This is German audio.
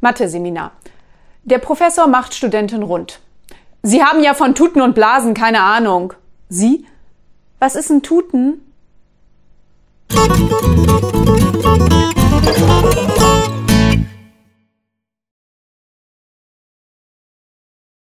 Mathe-Seminar. Der Professor macht Studentin rund. Sie haben ja von Tuten und Blasen keine Ahnung. Sie? Was ist ein Tuten?